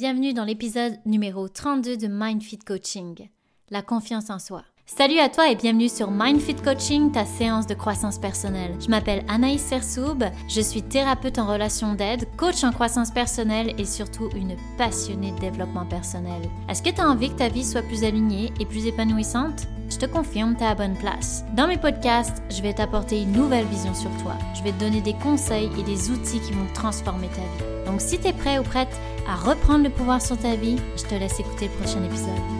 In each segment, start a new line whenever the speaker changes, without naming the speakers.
Bienvenue dans l'épisode numéro 32 de MindFit Coaching, la confiance en soi. Salut à toi et bienvenue sur MindFit Coaching, ta séance de croissance personnelle. Je m'appelle Anaïs Sersoub, je suis thérapeute en relation d'aide, coach en croissance personnelle et surtout une passionnée de développement personnel. Est-ce que tu as envie que ta vie soit plus alignée et plus épanouissante? Te confirme, tu es à bonne place. Dans mes podcasts, je vais t'apporter une nouvelle vision sur toi. Je vais te donner des conseils et des outils qui vont transformer ta vie. Donc si tu es prêt ou prête à reprendre le pouvoir sur ta vie, je te laisse écouter le prochain épisode.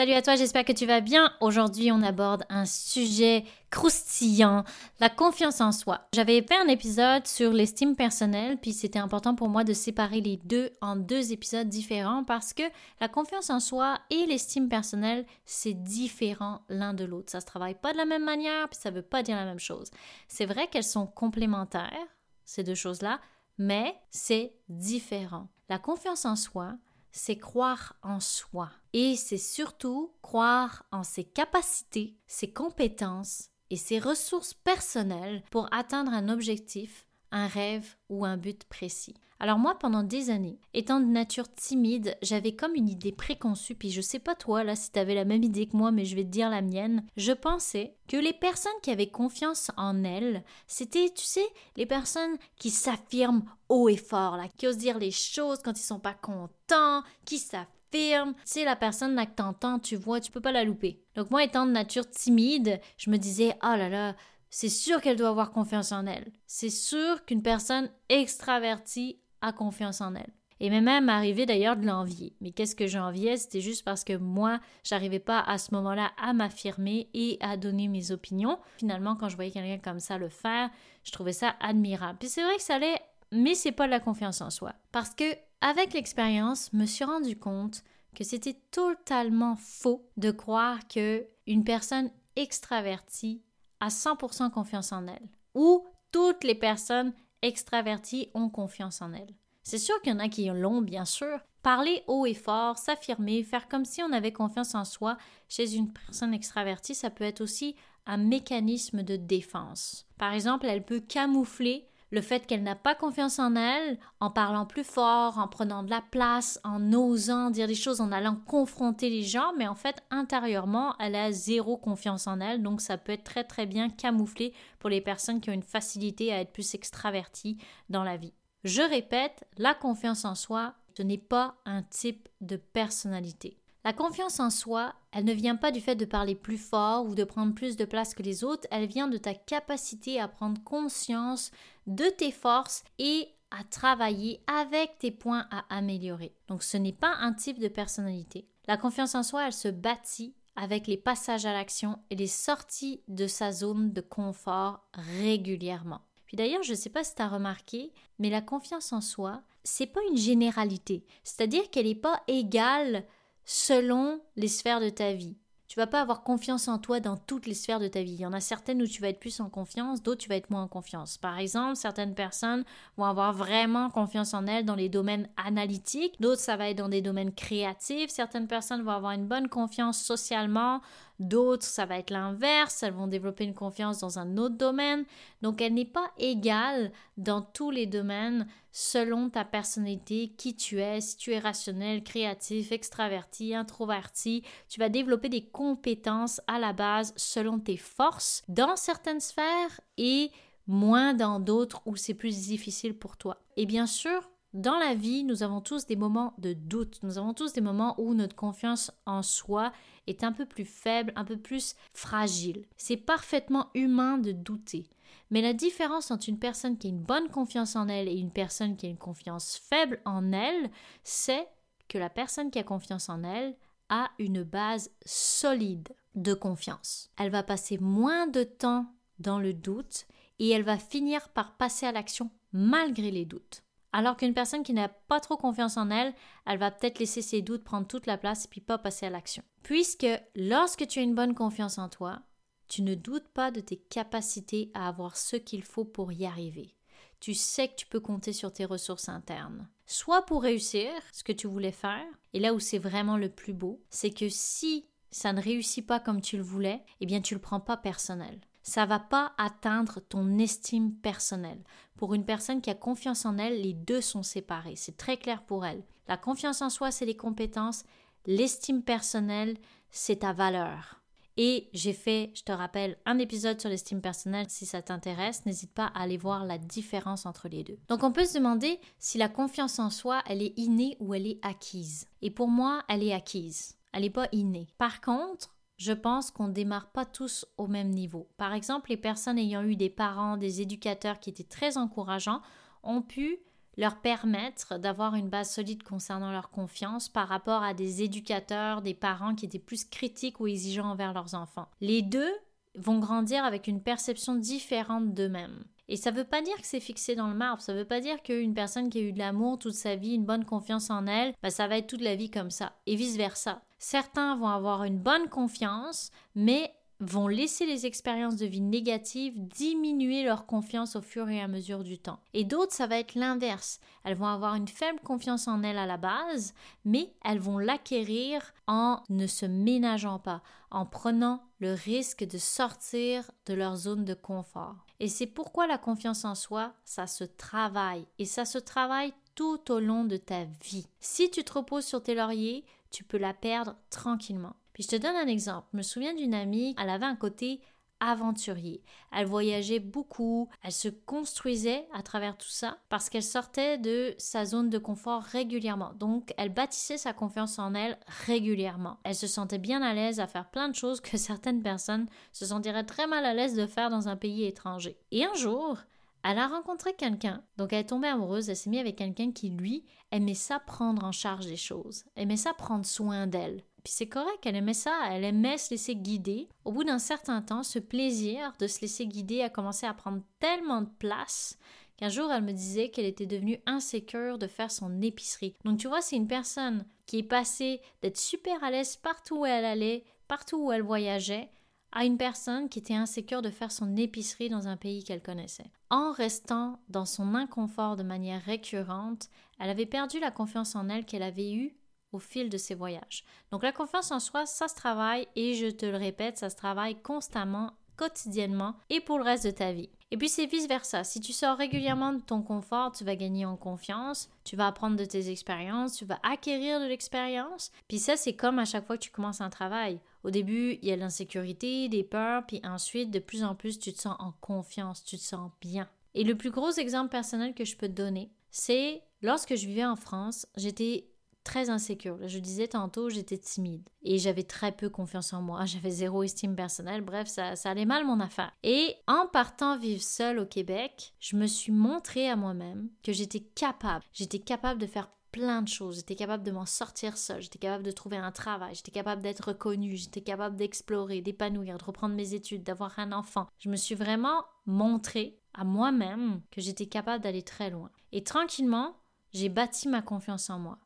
Salut à toi, j'espère que tu vas bien. Aujourd'hui, on aborde un sujet croustillant, la confiance en soi. J'avais fait un épisode sur l'estime personnelle, puis c'était important pour moi de séparer les deux en deux épisodes différents parce que la confiance en soi et l'estime personnelle, c'est différent l'un de l'autre. Ça se travaille pas de la même manière, puis ça veut pas dire la même chose. C'est vrai qu'elles sont complémentaires, ces deux choses-là, mais c'est différent. La confiance en soi, c'est croire en soi. Et c'est surtout croire en ses capacités, ses compétences et ses ressources personnelles pour atteindre un objectif, un rêve ou un but précis. Alors moi, pendant des années, étant de nature timide, j'avais comme une idée préconçue, puis je sais pas toi là si t'avais la même idée que moi, mais je vais te dire la mienne. Je pensais que les personnes qui avaient confiance en elles, c'était, tu sais, les personnes qui s'affirment haut et fort, là, qui osent dire les choses quand ils sont pas contents, qui s'affirment. Tu sais, la personne là que t'entends, tu vois, tu peux pas la louper. Donc moi, étant de nature timide, je me disais, oh là là, c'est sûr qu'elle doit avoir confiance en elle. C'est sûr qu'une personne extravertie a confiance en elle. Et même arrivé d'ailleurs de l'envier. Mais qu'est-ce que j'enviais? C'était juste parce que moi, j'arrivais pas à ce moment-là à m'affirmer et à donner mes opinions. Finalement, quand je voyais quelqu'un comme ça le faire, je trouvais ça admirable. Puis c'est vrai que ça allait, mais c'est pas de la confiance en soi. Parce que, avec l'expérience, je me suis rendu compte que c'était totalement faux de croire que une personne extravertie a 100% confiance en elle. Ou toutes les personnes extravertis ont confiance en elles. C'est sûr qu'il y en a qui l'ont, bien sûr. Parler haut et fort, s'affirmer, faire comme si on avait confiance en soi chez une personne extravertie, ça peut être aussi un mécanisme de défense. Par exemple, elle peut camoufler le fait qu'elle n'a pas confiance en elle, en parlant plus fort, en prenant de la place, en osant dire des choses, en allant confronter les gens, mais en fait, intérieurement, elle a zéro confiance en elle, donc ça peut être très très bien camouflé pour les personnes qui ont une facilité à être plus extraverties dans la vie. Je répète, la confiance en soi, ce n'est pas un type de personnalité. La confiance en soi, elle ne vient pas du fait de parler plus fort ou de prendre plus de place que les autres, elle vient de ta capacité à prendre conscience de tes forces et à travailler avec tes points à améliorer. Donc ce n'est pas un type de personnalité. La confiance en soi, elle se bâtit avec les passages à l'action et les sorties de sa zone de confort régulièrement. Puis d'ailleurs, je ne sais pas si tu as remarqué, mais la confiance en soi, c'est pas une généralité. C'est-à-dire qu'elle n'est pas égale selon les sphères de ta vie. Tu vas pas avoir confiance en toi dans toutes les sphères de ta vie. Il y en a certaines où tu vas être plus en confiance, d'autres tu vas être moins en confiance. Par exemple, certaines personnes vont avoir vraiment confiance en elles dans les domaines analytiques, d'autres ça va être dans des domaines créatifs, certaines personnes vont avoir une bonne confiance socialement, D'autres, ça va être l'inverse, elles vont développer une confiance dans un autre domaine. Donc, elle n'est pas égale dans tous les domaines selon ta personnalité, qui tu es, si tu es rationnel, créatif, extraverti, introverti. Tu vas développer des compétences à la base selon tes forces dans certaines sphères et moins dans d'autres où c'est plus difficile pour toi. Et bien sûr, dans la vie, nous avons tous des moments de doute, nous avons tous des moments où notre confiance en soi est un peu plus faible, un peu plus fragile. C'est parfaitement humain de douter. Mais la différence entre une personne qui a une bonne confiance en elle et une personne qui a une confiance faible en elle, c'est que la personne qui a confiance en elle a une base solide de confiance. Elle va passer moins de temps dans le doute et elle va finir par passer à l'action malgré les doutes. Alors qu'une personne qui n'a pas trop confiance en elle, elle va peut-être laisser ses doutes prendre toute la place et puis pas passer à l'action. Puisque lorsque tu as une bonne confiance en toi, tu ne doutes pas de tes capacités à avoir ce qu'il faut pour y arriver. tu sais que tu peux compter sur tes ressources internes. Soit pour réussir ce que tu voulais faire, et là où c'est vraiment le plus beau, c'est que si ça ne réussit pas comme tu le voulais, eh bien tu le prends pas personnel. Ça va pas atteindre ton estime personnelle. Pour une personne qui a confiance en elle, les deux sont séparés. C'est très clair pour elle. La confiance en soi, c'est les compétences. L'estime personnelle, c'est ta valeur. Et j'ai fait, je te rappelle, un épisode sur l'estime personnelle. Si ça t'intéresse, n'hésite pas à aller voir la différence entre les deux. Donc on peut se demander si la confiance en soi, elle est innée ou elle est acquise. Et pour moi, elle est acquise. Elle n'est pas innée. Par contre, je pense qu'on ne démarre pas tous au même niveau. Par exemple, les personnes ayant eu des parents, des éducateurs qui étaient très encourageants ont pu leur permettre d'avoir une base solide concernant leur confiance par rapport à des éducateurs, des parents qui étaient plus critiques ou exigeants envers leurs enfants. Les deux vont grandir avec une perception différente d'eux-mêmes. Et ça ne veut pas dire que c'est fixé dans le marbre, ça ne veut pas dire qu'une personne qui a eu de l'amour toute sa vie, une bonne confiance en elle, bah, ça va être toute la vie comme ça, et vice-versa. Certains vont avoir une bonne confiance, mais vont laisser les expériences de vie négatives diminuer leur confiance au fur et à mesure du temps. Et d'autres, ça va être l'inverse. Elles vont avoir une faible confiance en elles à la base, mais elles vont l'acquérir en ne se ménageant pas, en prenant le risque de sortir de leur zone de confort. Et c'est pourquoi la confiance en soi, ça se travaille. Et ça se travaille tout au long de ta vie. Si tu te reposes sur tes lauriers, tu peux la perdre tranquillement. Puis je te donne un exemple. Je me souviens d'une amie, elle avait un côté aventurier. Elle voyageait beaucoup, elle se construisait à travers tout ça parce qu'elle sortait de sa zone de confort régulièrement. Donc, elle bâtissait sa confiance en elle régulièrement. Elle se sentait bien à l'aise à faire plein de choses que certaines personnes se sentiraient très mal à l'aise de faire dans un pays étranger. Et un jour, elle a rencontré quelqu'un, donc elle est tombée amoureuse, elle s'est mise avec quelqu'un qui, lui, aimait ça prendre en charge des choses, aimait ça prendre soin d'elle. Puis c'est correct, elle aimait ça, elle aimait se laisser guider. Au bout d'un certain temps, ce plaisir de se laisser guider a commencé à prendre tellement de place qu'un jour elle me disait qu'elle était devenue insécure de faire son épicerie. Donc tu vois, c'est une personne qui est passée d'être super à l'aise partout où elle allait, partout où elle voyageait, à une personne qui était insécure de faire son épicerie dans un pays qu'elle connaissait. En restant dans son inconfort de manière récurrente, elle avait perdu la confiance en elle qu'elle avait eue au fil de ses voyages. Donc la confiance en soi, ça se travaille et je te le répète, ça se travaille constamment, quotidiennement et pour le reste de ta vie. Et puis c'est vice-versa. Si tu sors régulièrement de ton confort, tu vas gagner en confiance, tu vas apprendre de tes expériences, tu vas acquérir de l'expérience. Puis ça, c'est comme à chaque fois que tu commences un travail. Au début, il y a l'insécurité, des peurs, puis ensuite, de plus en plus, tu te sens en confiance, tu te sens bien. Et le plus gros exemple personnel que je peux te donner, c'est lorsque je vivais en France, j'étais très insécure. Je disais tantôt, j'étais timide et j'avais très peu confiance en moi. J'avais zéro estime personnelle. Bref, ça, ça allait mal mon affaire. Et en partant vivre seule au Québec, je me suis montré à moi-même que j'étais capable. J'étais capable de faire plein de choses. J'étais capable de m'en sortir seule. J'étais capable de trouver un travail. J'étais capable d'être reconnue. J'étais capable d'explorer, d'épanouir, de reprendre mes études, d'avoir un enfant. Je me suis vraiment montré à moi-même que j'étais capable d'aller très loin. Et tranquillement, j'ai bâti ma confiance en moi.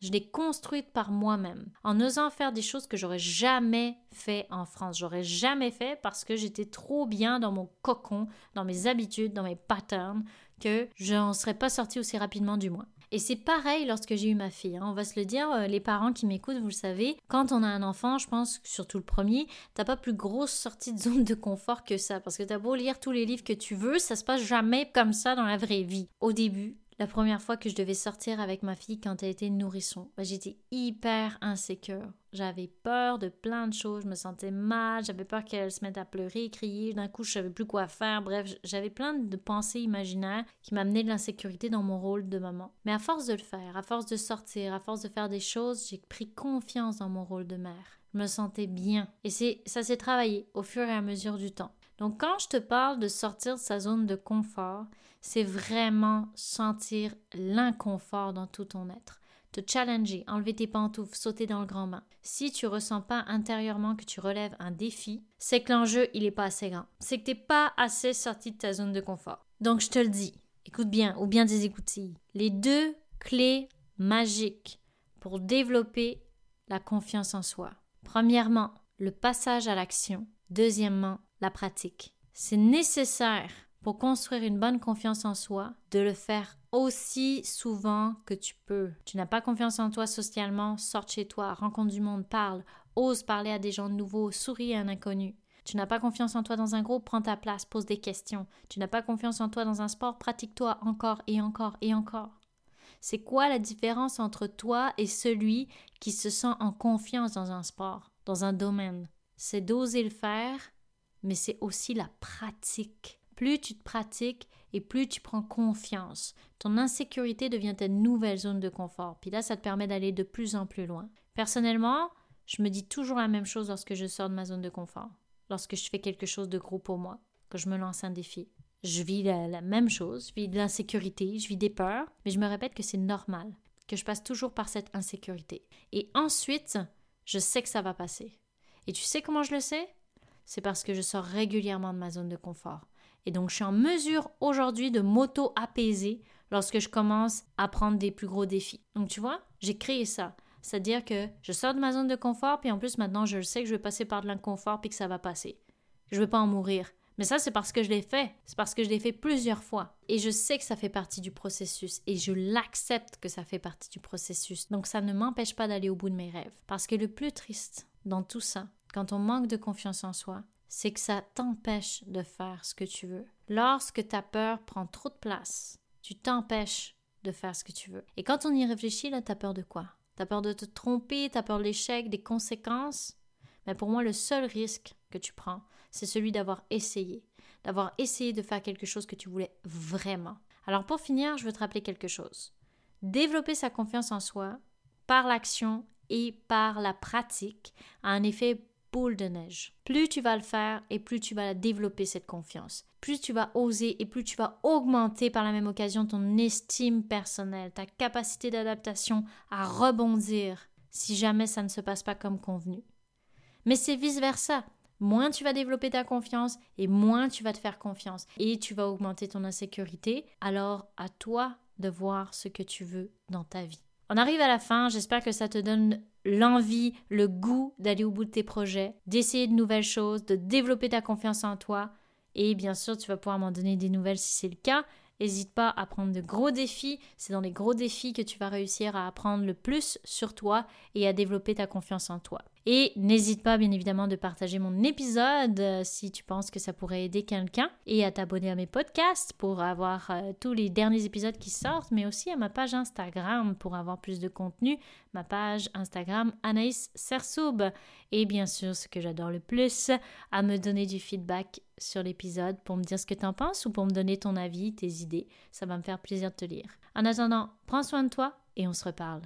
Je l'ai construite par moi-même, en osant faire des choses que j'aurais jamais fait en France. J'aurais jamais fait parce que j'étais trop bien dans mon cocon, dans mes habitudes, dans mes patterns, que je n'en serais pas sortie aussi rapidement du moins. Et c'est pareil lorsque j'ai eu ma fille. Hein. On va se le dire, euh, les parents qui m'écoutent, vous le savez, quand on a un enfant, je pense, surtout le premier, t'as pas plus grosse sortie de zone de confort que ça. Parce que t'as beau lire tous les livres que tu veux, ça se passe jamais comme ça dans la vraie vie. Au début, la première fois que je devais sortir avec ma fille quand elle était nourrisson, bah, j'étais hyper insécure. J'avais peur de plein de choses, je me sentais mal, j'avais peur qu'elle se mette à pleurer, crier, d'un coup je savais plus quoi faire, bref, j'avais plein de pensées imaginaires qui m'amenaient de l'insécurité dans mon rôle de maman. Mais à force de le faire, à force de sortir, à force de faire des choses, j'ai pris confiance dans mon rôle de mère. Je me sentais bien et c'est ça s'est travaillé au fur et à mesure du temps. Donc quand je te parle de sortir de sa zone de confort, c'est vraiment sentir l'inconfort dans tout ton être. Te challenger, enlever tes pantoufles, sauter dans le grand bain. Si tu ressens pas intérieurement que tu relèves un défi, c'est que l'enjeu, il est pas assez grand. C'est que t'es pas assez sorti de ta zone de confort. Donc je te le dis, écoute bien, ou bien des écoutilles. Les deux clés magiques pour développer la confiance en soi. Premièrement, le passage à l'action. Deuxièmement, la pratique. C'est nécessaire pour construire une bonne confiance en soi, de le faire aussi souvent que tu peux. Tu n'as pas confiance en toi socialement, sors chez toi, rencontre du monde, parle, ose parler à des gens nouveaux, souris à un inconnu. Tu n'as pas confiance en toi dans un groupe, prends ta place, pose des questions. Tu n'as pas confiance en toi dans un sport, pratique-toi encore et encore et encore. C'est quoi la différence entre toi et celui qui se sent en confiance dans un sport, dans un domaine? C'est d'oser le faire, mais c'est aussi la pratique. Plus tu te pratiques et plus tu prends confiance, ton insécurité devient ta nouvelle zone de confort. Puis là, ça te permet d'aller de plus en plus loin. Personnellement, je me dis toujours la même chose lorsque je sors de ma zone de confort, lorsque je fais quelque chose de gros pour moi, que je me lance un défi. Je vis la, même chose, je vis de l'insécurité, je vis des peurs, mais je me répète que c'est normal, que je passe toujours par cette insécurité. Et ensuite, je sais que ça va passer. Et tu sais comment je le sais? C'est parce que je sors régulièrement de ma zone de confort. Et donc, je suis en mesure aujourd'hui de m'auto-apaiser lorsque je commence à prendre des plus gros défis. Donc, tu vois, j'ai créé ça. C'est-à-dire que je sors de ma zone de confort, puis en plus, maintenant, je sais que je vais passer par de l'inconfort, puis que ça va passer. Je ne vais pas en mourir. Mais ça, c'est parce que je l'ai fait. C'est parce que je l'ai fait plusieurs fois. Et je sais que ça fait partie du processus. Et je l'accepte que ça fait partie du processus. Donc ça ne m'empêche pas d'aller au bout de mes rêves. Parce que le plus triste dans tout ça, quand on manque de confiance en soi, c'est que ça t'empêche de faire ce que tu veux. Lorsque ta peur prend trop de place, tu t'empêches de faire ce que tu veux. Et quand on y réfléchit, là, t'as peur de quoi? T'as peur de te tromper, t'as peur de l'échec, des conséquences? Mais pour moi, le seul risque que tu prends, c'est celui d'avoir essayé, d'avoir essayé de faire quelque chose que tu voulais vraiment. Alors pour finir, je veux te rappeler quelque chose. Développer sa confiance en soi par l'action et par la pratique a un effet de neige. Plus tu vas le faire et plus tu vas développer cette confiance. Plus tu vas oser et plus tu vas augmenter par la même occasion ton estime personnelle, ta capacité d'adaptation à rebondir si jamais ça ne se passe pas comme convenu. Mais c'est vice-versa. Moins tu vas développer ta confiance et moins tu vas te faire confiance et tu vas augmenter ton insécurité. Alors à toi de voir ce que tu veux dans ta vie. On arrive à la fin, j'espère que ça te donne l'envie, le goût d'aller au bout de tes projets, d'essayer de nouvelles choses, de développer ta confiance en toi. Et bien sûr, tu vas pouvoir m'en donner des nouvelles si c'est le cas. N'hésite pas à prendre de gros défis. C'est dans les gros défis que tu vas réussir à apprendre le plus sur toi et à développer ta confiance en toi. Et n'hésite pas bien évidemment de partager mon épisode euh, si tu penses que ça pourrait aider quelqu'un et à t'abonner à mes podcasts pour avoir euh, tous les derniers épisodes qui sortent, mais aussi à ma page Instagram pour avoir plus de contenu, ma page Instagram Anaïs Sersoub. Et bien sûr, ce que j'adore le plus, à me donner du feedback sur l'épisode pour me dire ce que tu en penses ou pour me donner ton avis, tes idées. Ça va me faire plaisir de te lire. En attendant, prends soin de toi et on se reparle.